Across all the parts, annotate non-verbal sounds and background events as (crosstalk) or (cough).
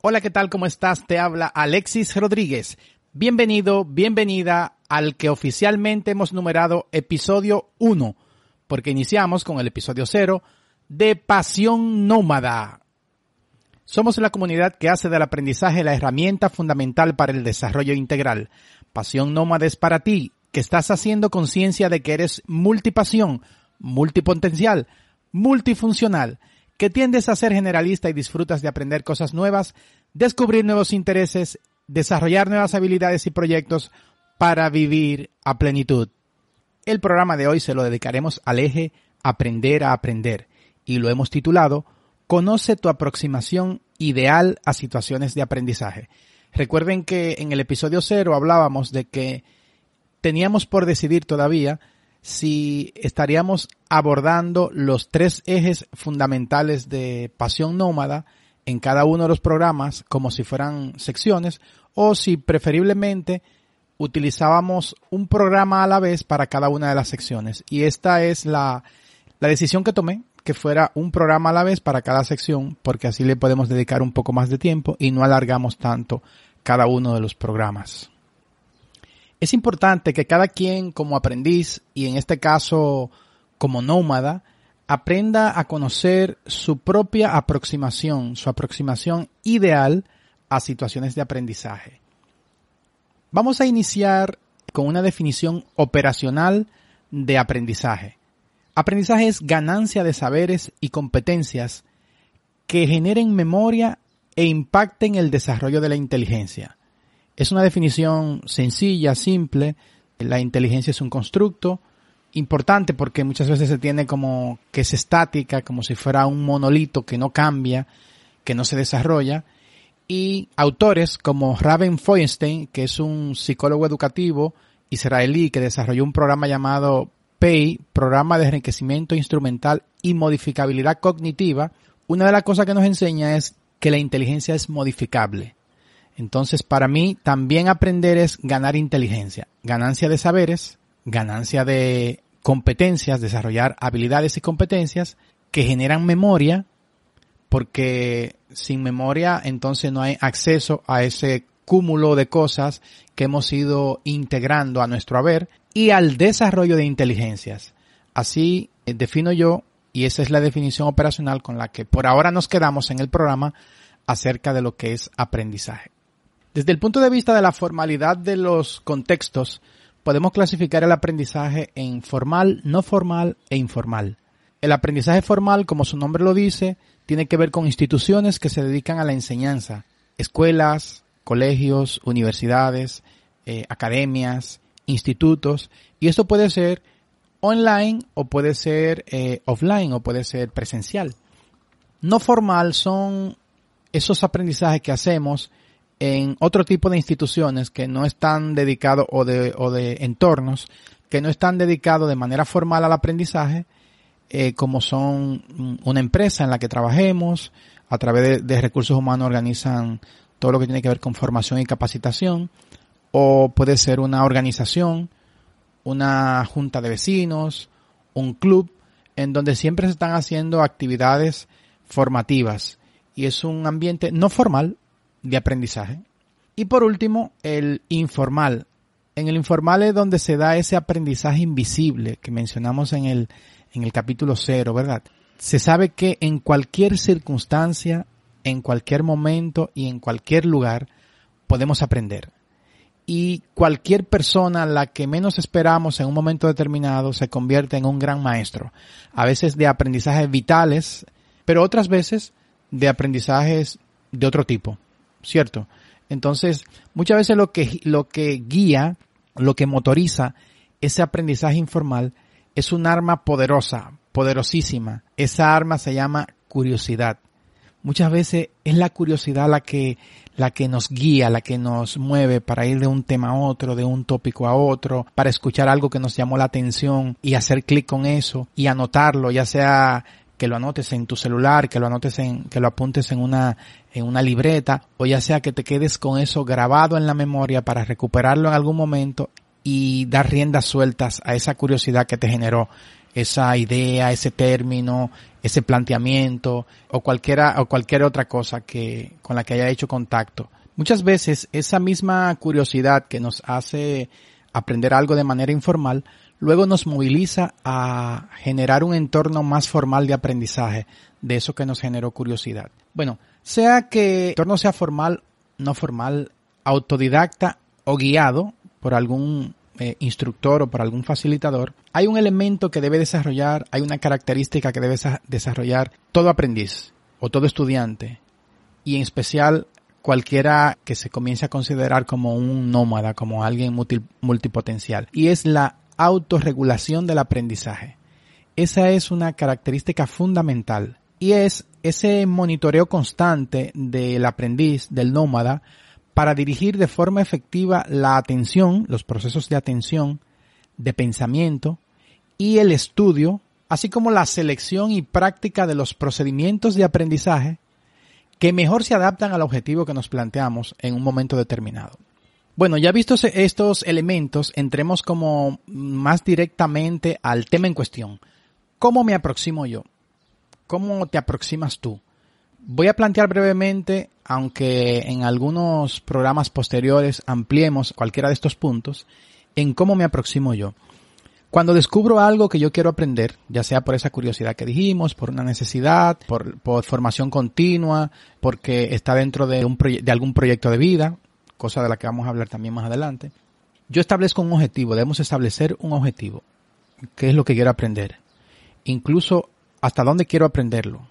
Hola, ¿qué tal? ¿Cómo estás? Te habla Alexis Rodríguez. Bienvenido, bienvenida al que oficialmente hemos numerado episodio 1, porque iniciamos con el episodio 0 de Pasión Nómada. Somos la comunidad que hace del aprendizaje la herramienta fundamental para el desarrollo integral. Pasión Nómada es para ti, que estás haciendo conciencia de que eres multipasión, multipotencial, multifuncional que tiendes a ser generalista y disfrutas de aprender cosas nuevas, descubrir nuevos intereses, desarrollar nuevas habilidades y proyectos para vivir a plenitud. El programa de hoy se lo dedicaremos al eje Aprender a Aprender y lo hemos titulado Conoce tu aproximación ideal a situaciones de aprendizaje. Recuerden que en el episodio cero hablábamos de que teníamos por decidir todavía si estaríamos abordando los tres ejes fundamentales de Pasión Nómada en cada uno de los programas como si fueran secciones o si preferiblemente utilizábamos un programa a la vez para cada una de las secciones. Y esta es la, la decisión que tomé, que fuera un programa a la vez para cada sección, porque así le podemos dedicar un poco más de tiempo y no alargamos tanto cada uno de los programas. Es importante que cada quien como aprendiz y en este caso como nómada aprenda a conocer su propia aproximación, su aproximación ideal a situaciones de aprendizaje. Vamos a iniciar con una definición operacional de aprendizaje. Aprendizaje es ganancia de saberes y competencias que generen memoria e impacten el desarrollo de la inteligencia. Es una definición sencilla, simple. La inteligencia es un constructo importante porque muchas veces se tiene como que es estática, como si fuera un monolito que no cambia, que no se desarrolla. Y autores como Raven Feuerstein, que es un psicólogo educativo israelí que desarrolló un programa llamado PEI, Programa de Enriquecimiento Instrumental y Modificabilidad Cognitiva, una de las cosas que nos enseña es que la inteligencia es modificable. Entonces, para mí, también aprender es ganar inteligencia, ganancia de saberes, ganancia de competencias, desarrollar habilidades y competencias que generan memoria, porque sin memoria entonces no hay acceso a ese cúmulo de cosas que hemos ido integrando a nuestro haber y al desarrollo de inteligencias. Así eh, defino yo, y esa es la definición operacional con la que por ahora nos quedamos en el programa acerca de lo que es aprendizaje. Desde el punto de vista de la formalidad de los contextos, podemos clasificar el aprendizaje en formal, no formal e informal. El aprendizaje formal, como su nombre lo dice, tiene que ver con instituciones que se dedican a la enseñanza, escuelas, colegios, universidades, eh, academias, institutos, y esto puede ser online o puede ser eh, offline o puede ser presencial. No formal son esos aprendizajes que hacemos en otro tipo de instituciones que no están dedicados o de, o de entornos que no están dedicados de manera formal al aprendizaje, eh, como son una empresa en la que trabajemos, a través de, recursos humanos organizan todo lo que tiene que ver con formación y capacitación, o puede ser una organización, una junta de vecinos, un club, en donde siempre se están haciendo actividades formativas. Y es un ambiente no formal, de aprendizaje. Y por último, el informal. En el informal es donde se da ese aprendizaje invisible que mencionamos en el, en el capítulo cero, ¿verdad? Se sabe que en cualquier circunstancia, en cualquier momento y en cualquier lugar podemos aprender. Y cualquier persona, la que menos esperamos en un momento determinado, se convierte en un gran maestro. A veces de aprendizajes vitales, pero otras veces de aprendizajes de otro tipo. ¿Cierto? Entonces, muchas veces lo que, lo que guía, lo que motoriza ese aprendizaje informal es un arma poderosa, poderosísima. Esa arma se llama curiosidad. muchas veces es la curiosidad la que, la que nos guía, la que nos mueve para ir de un tema a otro, de un tópico a otro, para escuchar algo que nos llamó la atención y hacer clic con eso y anotarlo, ya sea que lo anotes en tu celular, que lo anotes en, que lo apuntes en una, en una libreta, o ya sea que te quedes con eso grabado en la memoria para recuperarlo en algún momento y dar riendas sueltas a esa curiosidad que te generó esa idea, ese término, ese planteamiento o cualquiera o cualquier otra cosa que con la que haya hecho contacto. Muchas veces esa misma curiosidad que nos hace aprender algo de manera informal, luego nos moviliza a generar un entorno más formal de aprendizaje de eso que nos generó curiosidad. Bueno, sea que el entorno sea formal, no formal, autodidacta o guiado por algún eh, instructor o por algún facilitador, hay un elemento que debe desarrollar, hay una característica que debe desarrollar todo aprendiz o todo estudiante y en especial cualquiera que se comience a considerar como un nómada, como alguien multipotencial, y es la autorregulación del aprendizaje. Esa es una característica fundamental y es ese monitoreo constante del aprendiz, del nómada, para dirigir de forma efectiva la atención, los procesos de atención, de pensamiento y el estudio, así como la selección y práctica de los procedimientos de aprendizaje que mejor se adaptan al objetivo que nos planteamos en un momento determinado. Bueno, ya vistos estos elementos, entremos como más directamente al tema en cuestión. ¿Cómo me aproximo yo? ¿Cómo te aproximas tú? Voy a plantear brevemente, aunque en algunos programas posteriores ampliemos cualquiera de estos puntos, en cómo me aproximo yo. Cuando descubro algo que yo quiero aprender, ya sea por esa curiosidad que dijimos, por una necesidad, por, formación continua, porque está dentro de, un de algún proyecto de vida, cosa de la que vamos a hablar también más adelante, yo establezco un objetivo, debemos establecer un objetivo. ¿Qué es lo que quiero aprender? Incluso hasta dónde quiero aprenderlo.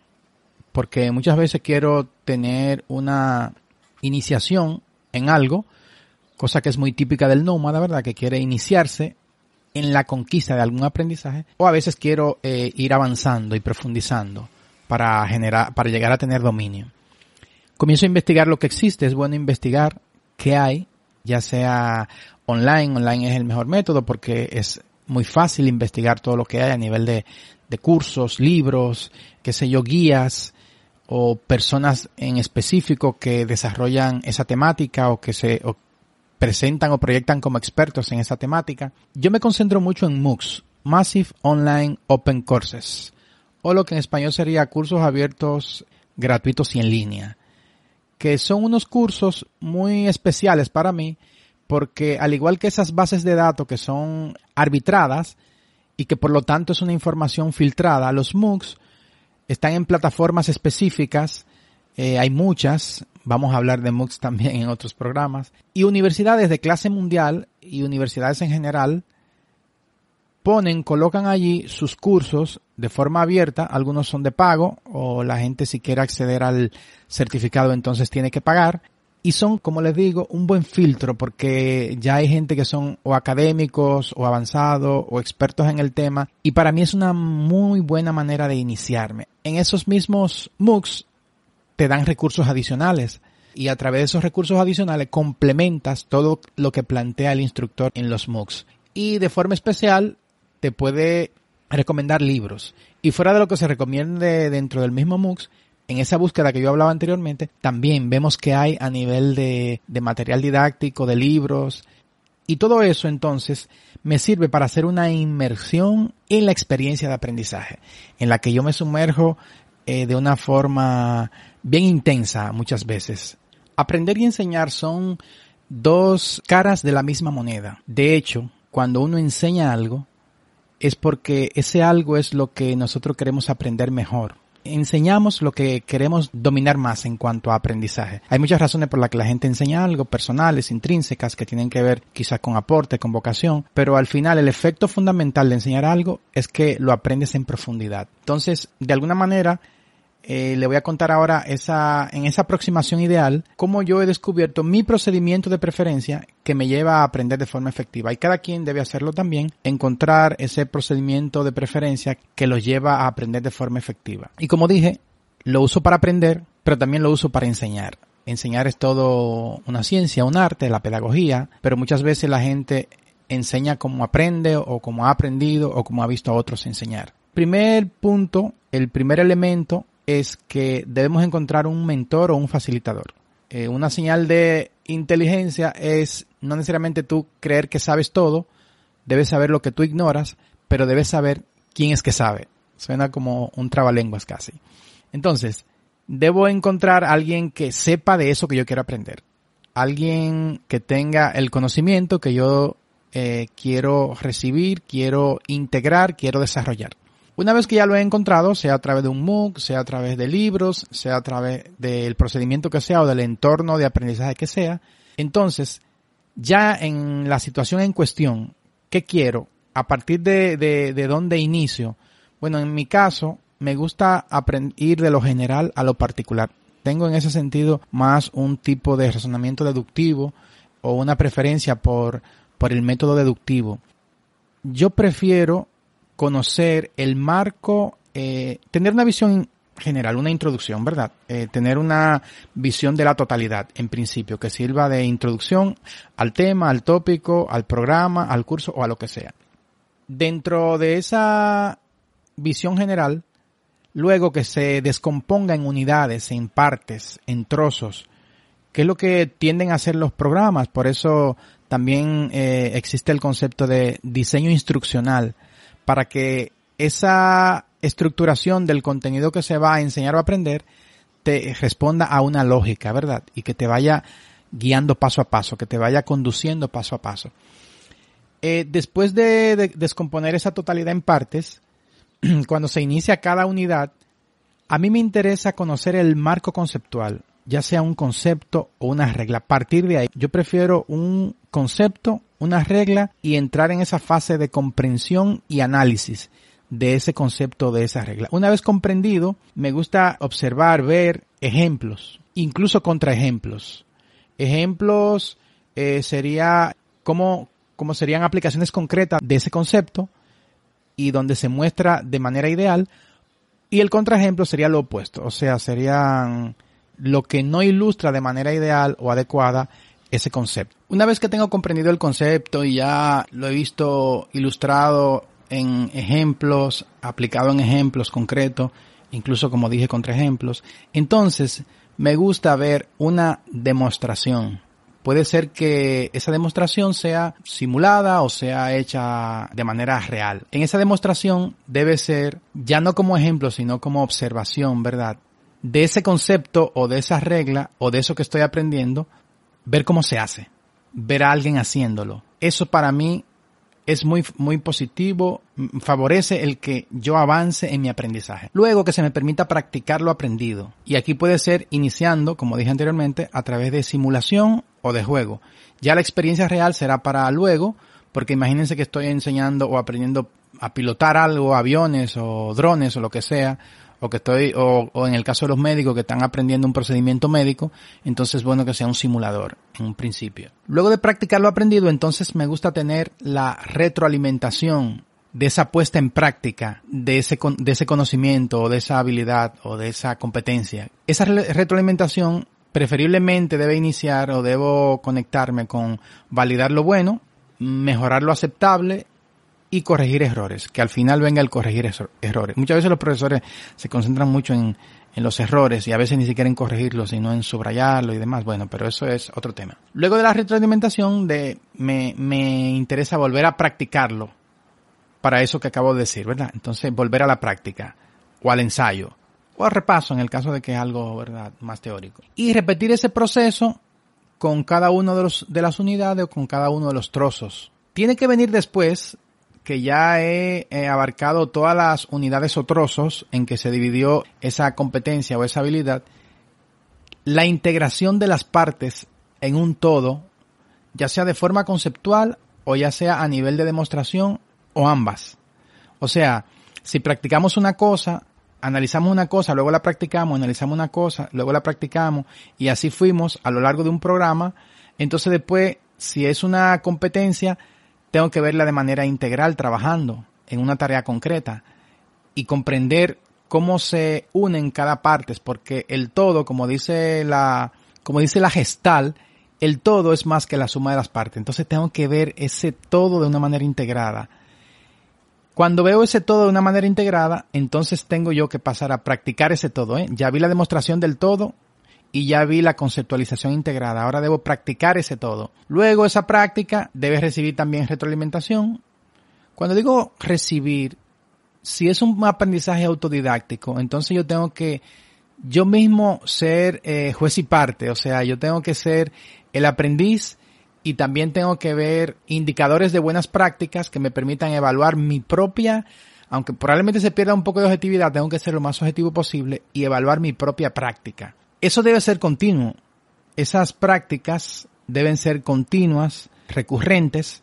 Porque muchas veces quiero tener una iniciación en algo, cosa que es muy típica del nómada, ¿verdad? Que quiere iniciarse en la conquista de algún aprendizaje, o a veces quiero eh, ir avanzando y profundizando para generar, para llegar a tener dominio. Comienzo a investigar lo que existe, es bueno investigar qué hay, ya sea online, online es el mejor método porque es muy fácil investigar todo lo que hay a nivel de, de cursos, libros, qué sé yo, guías o personas en específico que desarrollan esa temática o que se, presentan o proyectan como expertos en esa temática. Yo me concentro mucho en MOOCs, Massive Online Open Courses, o lo que en español sería cursos abiertos gratuitos y en línea, que son unos cursos muy especiales para mí, porque al igual que esas bases de datos que son arbitradas y que por lo tanto es una información filtrada, los MOOCs están en plataformas específicas, eh, hay muchas, Vamos a hablar de MOOCs también en otros programas. Y universidades de clase mundial y universidades en general ponen, colocan allí sus cursos de forma abierta. Algunos son de pago o la gente si quiere acceder al certificado entonces tiene que pagar. Y son, como les digo, un buen filtro porque ya hay gente que son o académicos o avanzados o expertos en el tema y para mí es una muy buena manera de iniciarme. En esos mismos MOOCs te dan recursos adicionales y a través de esos recursos adicionales complementas todo lo que plantea el instructor en los MOOCs. Y de forma especial te puede recomendar libros. Y fuera de lo que se recomiende dentro del mismo MOOCs, en esa búsqueda que yo hablaba anteriormente, también vemos que hay a nivel de, de material didáctico, de libros, y todo eso entonces me sirve para hacer una inmersión en la experiencia de aprendizaje, en la que yo me sumerjo eh, de una forma bien intensa muchas veces. Aprender y enseñar son dos caras de la misma moneda. De hecho, cuando uno enseña algo, es porque ese algo es lo que nosotros queremos aprender mejor. Enseñamos lo que queremos dominar más en cuanto a aprendizaje. Hay muchas razones por las que la gente enseña algo, personales, intrínsecas, que tienen que ver quizás con aporte, con vocación, pero al final el efecto fundamental de enseñar algo es que lo aprendes en profundidad. Entonces, de alguna manera, eh, le voy a contar ahora esa, en esa aproximación ideal, cómo yo he descubierto mi procedimiento de preferencia que me lleva a aprender de forma efectiva. Y cada quien debe hacerlo también, encontrar ese procedimiento de preferencia que los lleva a aprender de forma efectiva. Y como dije, lo uso para aprender, pero también lo uso para enseñar. Enseñar es todo una ciencia, un arte, la pedagogía, pero muchas veces la gente enseña como aprende o como ha aprendido o como ha visto a otros enseñar. Primer punto, el primer elemento es que debemos encontrar un mentor o un facilitador. Eh, una señal de inteligencia es no necesariamente tú creer que sabes todo, debes saber lo que tú ignoras, pero debes saber quién es que sabe. Suena como un trabalenguas casi. Entonces, debo encontrar a alguien que sepa de eso que yo quiero aprender. Alguien que tenga el conocimiento que yo eh, quiero recibir, quiero integrar, quiero desarrollar. Una vez que ya lo he encontrado, sea a través de un MOOC, sea a través de libros, sea a través del procedimiento que sea o del entorno de aprendizaje que sea, entonces ya en la situación en cuestión, ¿qué quiero? A partir de, de, de dónde inicio. Bueno, en mi caso, me gusta ir de lo general a lo particular. Tengo en ese sentido más un tipo de razonamiento deductivo o una preferencia por, por el método deductivo. Yo prefiero conocer el marco, eh, tener una visión general, una introducción, ¿verdad? Eh, tener una visión de la totalidad, en principio, que sirva de introducción al tema, al tópico, al programa, al curso o a lo que sea. Dentro de esa visión general, luego que se descomponga en unidades, en partes, en trozos, que es lo que tienden a hacer los programas, por eso también eh, existe el concepto de diseño instruccional, para que esa estructuración del contenido que se va a enseñar o aprender te responda a una lógica, ¿verdad? Y que te vaya guiando paso a paso, que te vaya conduciendo paso a paso. Eh, después de, descomponer esa totalidad en partes, (clears throat) cuando se inicia cada unidad, a mí me interesa conocer el marco conceptual, ya sea un concepto o una regla. A partir de ahí, yo prefiero un concepto, una regla y entrar en esa fase de comprensión y análisis de ese concepto, de esa regla. Una vez comprendido, me gusta observar, ver ejemplos, incluso contraejemplos. Ejemplos eh, sería como, como serían aplicaciones concretas de ese concepto y donde se muestra de manera ideal. Y el contraejemplo sería lo opuesto, o sea, serían lo que no ilustra de manera ideal o adecuada ese concepto. Una vez que tengo comprendido el concepto y ya lo he visto ilustrado en ejemplos, aplicado en ejemplos concretos, incluso como dije contra ejemplos, entonces me gusta ver una demostración. Puede ser que esa demostración sea simulada o sea hecha de manera real. En esa demostración debe ser ya no como ejemplo, sino como observación, ¿verdad? De ese concepto o de esa regla o de eso que estoy aprendiendo, ver cómo se hace, ver a alguien haciéndolo. Eso para mí es muy, muy positivo, favorece el que yo avance en mi aprendizaje. Luego que se me permita practicar lo aprendido. Y aquí puede ser iniciando, como dije anteriormente, a través de simulación o de juego. Ya la experiencia real será para luego, porque imagínense que estoy enseñando o aprendiendo a pilotar algo, aviones o drones o lo que sea, o que estoy, o, o, en el caso de los médicos que están aprendiendo un procedimiento médico, entonces bueno que sea un simulador en un principio. Luego de practicar lo aprendido, entonces me gusta tener la retroalimentación de esa puesta en práctica de ese, de ese conocimiento o de esa habilidad o de esa competencia. Esa retroalimentación preferiblemente debe iniciar o debo conectarme con validar lo bueno, mejorar lo aceptable y corregir errores, que al final venga el corregir errores. Muchas veces los profesores se concentran mucho en, en los errores y a veces ni siquiera en corregirlos, sino en subrayarlo y demás. Bueno, pero eso es otro tema. Luego de la retroalimentación, de, me, me interesa volver a practicarlo para eso que acabo de decir, ¿verdad? Entonces, volver a la práctica o al ensayo o al repaso en el caso de que es algo, ¿verdad?, más teórico. Y repetir ese proceso con cada uno de, los, de las unidades o con cada uno de los trozos. Tiene que venir después que ya he, abarcado todas las unidades o trozos en que se dividió esa competencia o esa habilidad, la integración de las partes en un todo, ya sea de forma conceptual o ya sea a nivel de demostración o ambas. O sea, si practicamos una cosa, analizamos una cosa, luego la practicamos, analizamos una cosa, luego la practicamos y así fuimos a lo largo de un programa, entonces después, si es una competencia, tengo que verla de manera integral trabajando en una tarea concreta y comprender cómo se unen cada parte, porque el todo, como dice la, como dice la gestal, el todo es más que la suma de las partes. Entonces tengo que ver ese todo de una manera integrada. Cuando veo ese todo de una manera integrada, entonces tengo yo que pasar a practicar ese todo. ¿eh? Ya vi la demostración del todo y ya vi la conceptualización integrada. Ahora debo practicar ese todo. Luego esa práctica debe recibir también retroalimentación. Cuando digo recibir, si es un aprendizaje autodidáctico, entonces yo tengo que yo mismo ser eh, juez y parte, o sea, yo tengo que ser el aprendiz y también tengo que ver indicadores de buenas prácticas que me permitan evaluar mi propia, aunque probablemente se pierda un poco de objetividad, tengo que ser lo más objetivo posible y evaluar mi propia práctica. Eso debe ser continuo. Esas prácticas deben ser continuas, recurrentes,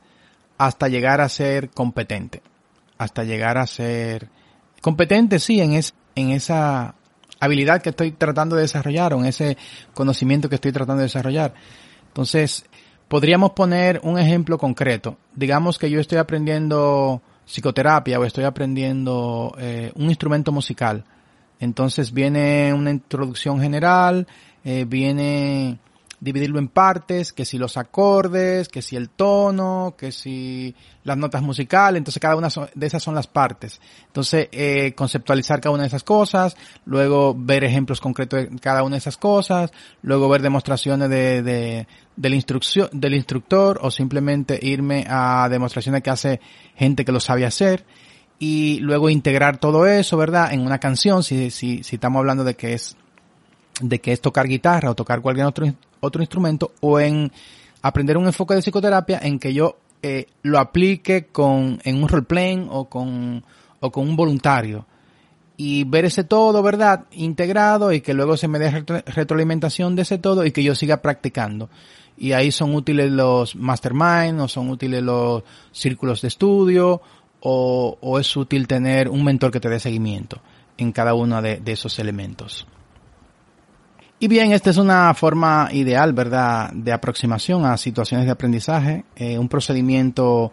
hasta llegar a ser competente. Hasta llegar a ser competente, sí, en, es, en esa habilidad que estoy tratando de desarrollar o en ese conocimiento que estoy tratando de desarrollar. Entonces, podríamos poner un ejemplo concreto. Digamos que yo estoy aprendiendo psicoterapia o estoy aprendiendo eh, un instrumento musical. Entonces viene una introducción general, eh, viene dividirlo en partes, que si los acordes, que si el tono, que si las notas musicales, entonces cada una de esas son las partes. Entonces, eh, conceptualizar cada una de esas cosas, luego ver ejemplos concretos de cada una de esas cosas, luego ver demostraciones de, de, del, instrucción, del instructor o simplemente irme a demostraciones que hace gente que lo sabe hacer y luego integrar todo eso, ¿verdad? En una canción, si, si, si estamos hablando de que es de que es tocar guitarra o tocar cualquier otro, otro instrumento o en aprender un enfoque de psicoterapia en que yo eh, lo aplique con, en un roleplaying o con, o con un voluntario y ver ese todo, ¿verdad? Integrado y que luego se me dé retroalimentación de ese todo y que yo siga practicando. Y ahí son útiles los mastermind o son útiles los círculos de estudio o, o es útil tener un mentor que te dé seguimiento en cada uno de esos elementos. Y bien, esta es una forma ideal, ¿verdad?, de aproximación a situaciones de aprendizaje, eh, un procedimiento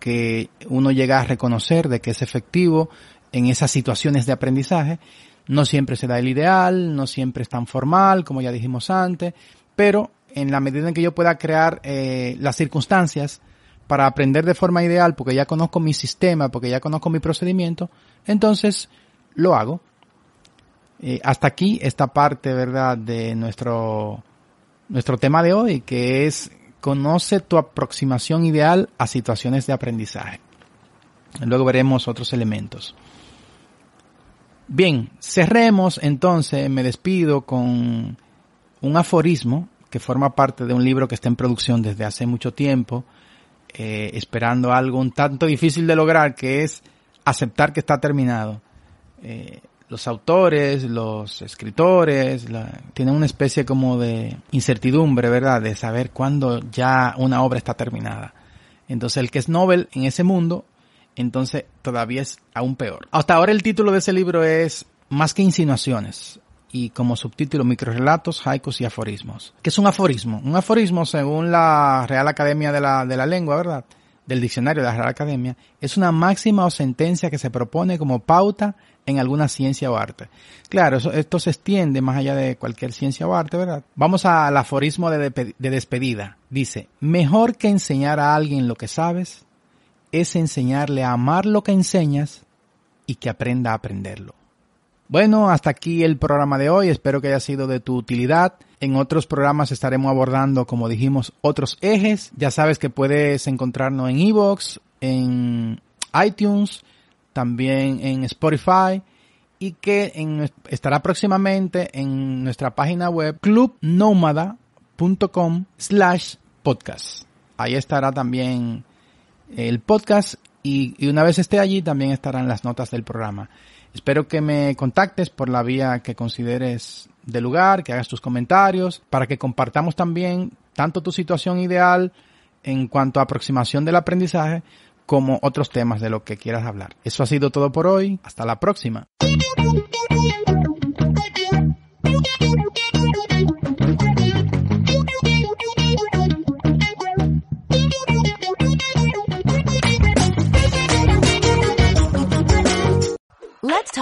que uno llega a reconocer de que es efectivo en esas situaciones de aprendizaje. No siempre se da el ideal, no siempre es tan formal, como ya dijimos antes, pero en la medida en que yo pueda crear eh, las circunstancias para aprender de forma ideal, porque ya conozco mi sistema, porque ya conozco mi procedimiento, entonces lo hago. Eh, hasta aquí esta parte, ¿verdad?, de nuestro, nuestro tema de hoy, que es conoce tu aproximación ideal a situaciones de aprendizaje. Luego veremos otros elementos. Bien, cerremos entonces, me despido con un aforismo que forma parte de un libro que está en producción desde hace mucho tiempo, eh, esperando algo un tanto difícil de lograr, que es aceptar que está terminado. Eh, los autores, los escritores, tienen una especie como de incertidumbre, ¿verdad? De saber cuándo ya una obra está terminada. Entonces el que es Nobel en ese mundo, entonces todavía es aún peor. Hasta ahora el título de ese libro es Más que insinuaciones y como subtítulo microrelatos, haikus y aforismos. ¿Qué es un aforismo? Un aforismo, según la Real Academia de la, de la Lengua, ¿verdad? Del diccionario de la Real Academia, es una máxima o sentencia que se propone como pauta en alguna ciencia o arte. Claro, esto se extiende más allá de cualquier ciencia o arte, ¿verdad? Vamos al aforismo de, de despedida. Dice, mejor que enseñar a alguien lo que sabes es enseñarle a amar lo que enseñas y que aprenda a aprenderlo. Bueno, hasta aquí el programa de hoy. Espero que haya sido de tu utilidad. En otros programas estaremos abordando, como dijimos, otros ejes. Ya sabes que puedes encontrarnos en Evox, en iTunes, también en Spotify y que estará próximamente en nuestra página web clubnomada.com slash podcast. Ahí estará también el podcast y, una vez esté allí también estarán las notas del programa. Espero que me contactes por la vía que consideres de lugar, que hagas tus comentarios, para que compartamos también tanto tu situación ideal en cuanto a aproximación del aprendizaje, como otros temas de lo que quieras hablar. Eso ha sido todo por hoy. Hasta la próxima.